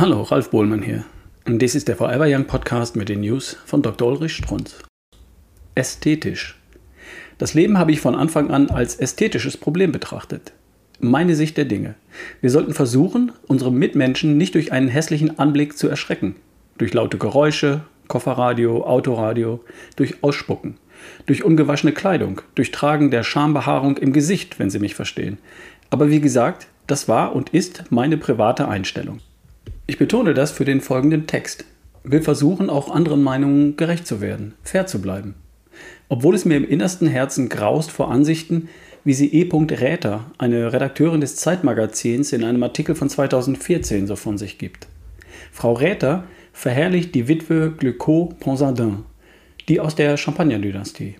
Hallo, Ralf Bohlmann hier. Und dies ist der Forever Young Podcast mit den News von Dr. Ulrich Strunz. Ästhetisch. Das Leben habe ich von Anfang an als ästhetisches Problem betrachtet. Meine Sicht der Dinge. Wir sollten versuchen, unsere Mitmenschen nicht durch einen hässlichen Anblick zu erschrecken. Durch laute Geräusche, Kofferradio, Autoradio, durch Ausspucken, durch ungewaschene Kleidung, durch Tragen der Schambehaarung im Gesicht, wenn Sie mich verstehen. Aber wie gesagt, das war und ist meine private Einstellung. Ich betone das für den folgenden Text. Wir versuchen auch anderen Meinungen gerecht zu werden, fair zu bleiben. Obwohl es mir im innersten Herzen graust vor Ansichten, wie sie E. Räther, eine Redakteurin des Zeitmagazins, in einem Artikel von 2014 so von sich gibt. Frau Räther verherrlicht die Witwe Glucot Ponsardin, die aus der Champagner-Dynastie.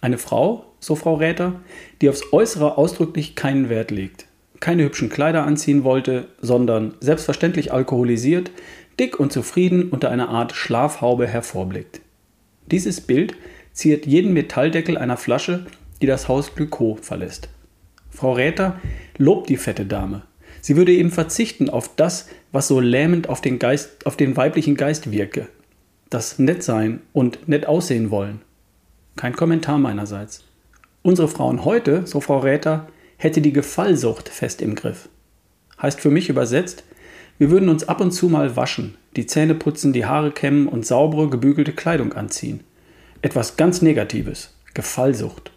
Eine Frau, so Frau Räther, die aufs Äußere ausdrücklich keinen Wert legt keine hübschen Kleider anziehen wollte, sondern selbstverständlich alkoholisiert, dick und zufrieden unter einer Art Schlafhaube hervorblickt. Dieses Bild ziert jeden Metalldeckel einer Flasche, die das Haus Glycot verlässt. Frau Räther lobt die fette Dame. Sie würde eben verzichten auf das, was so lähmend auf den, Geist, auf den weiblichen Geist wirke. Das nett sein und nett aussehen wollen. Kein Kommentar meinerseits. Unsere Frauen heute, so Frau Räther, hätte die Gefallsucht fest im Griff. Heißt für mich übersetzt, wir würden uns ab und zu mal waschen, die Zähne putzen, die Haare kämmen und saubere, gebügelte Kleidung anziehen. Etwas ganz Negatives, Gefallsucht.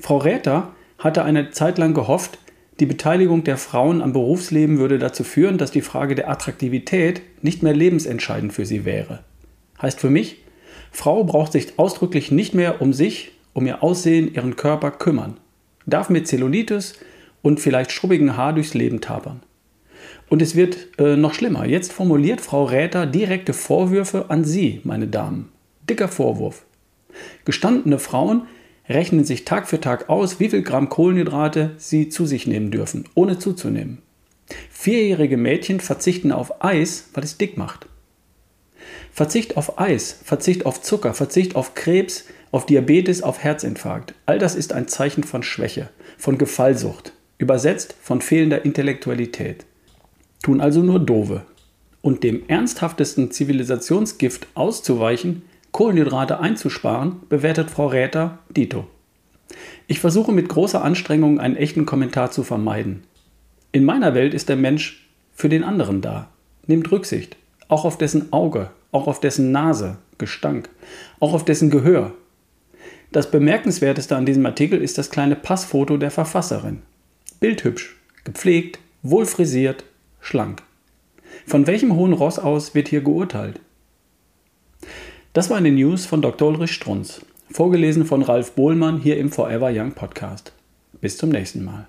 Frau Räther hatte eine Zeit lang gehofft, die Beteiligung der Frauen am Berufsleben würde dazu führen, dass die Frage der Attraktivität nicht mehr lebensentscheidend für sie wäre. Heißt für mich, Frau braucht sich ausdrücklich nicht mehr um sich, um ihr Aussehen, ihren Körper kümmern darf mit Zellulitis und vielleicht schrubbigen Haar durchs Leben tapern. Und es wird äh, noch schlimmer. Jetzt formuliert Frau Räther direkte Vorwürfe an Sie, meine Damen. Dicker Vorwurf. Gestandene Frauen rechnen sich Tag für Tag aus, wie viel Gramm Kohlenhydrate sie zu sich nehmen dürfen, ohne zuzunehmen. Vierjährige Mädchen verzichten auf Eis, weil es dick macht. Verzicht auf Eis, Verzicht auf Zucker, Verzicht auf Krebs, auf Diabetes, auf Herzinfarkt. All das ist ein Zeichen von Schwäche, von Gefallsucht, übersetzt von fehlender Intellektualität. Tun also nur Dove. Und dem ernsthaftesten Zivilisationsgift auszuweichen, Kohlenhydrate einzusparen, bewertet Frau Räther Dito. Ich versuche mit großer Anstrengung einen echten Kommentar zu vermeiden. In meiner Welt ist der Mensch für den anderen da, nimmt Rücksicht, auch auf dessen Auge, auch auf dessen Nase, Gestank, auch auf dessen Gehör, das bemerkenswerteste an diesem Artikel ist das kleine Passfoto der Verfasserin. Bildhübsch, gepflegt, wohl frisiert, schlank. Von welchem hohen Ross aus wird hier geurteilt? Das war eine News von Dr. Ulrich Strunz, vorgelesen von Ralf Bohlmann hier im Forever Young Podcast. Bis zum nächsten Mal.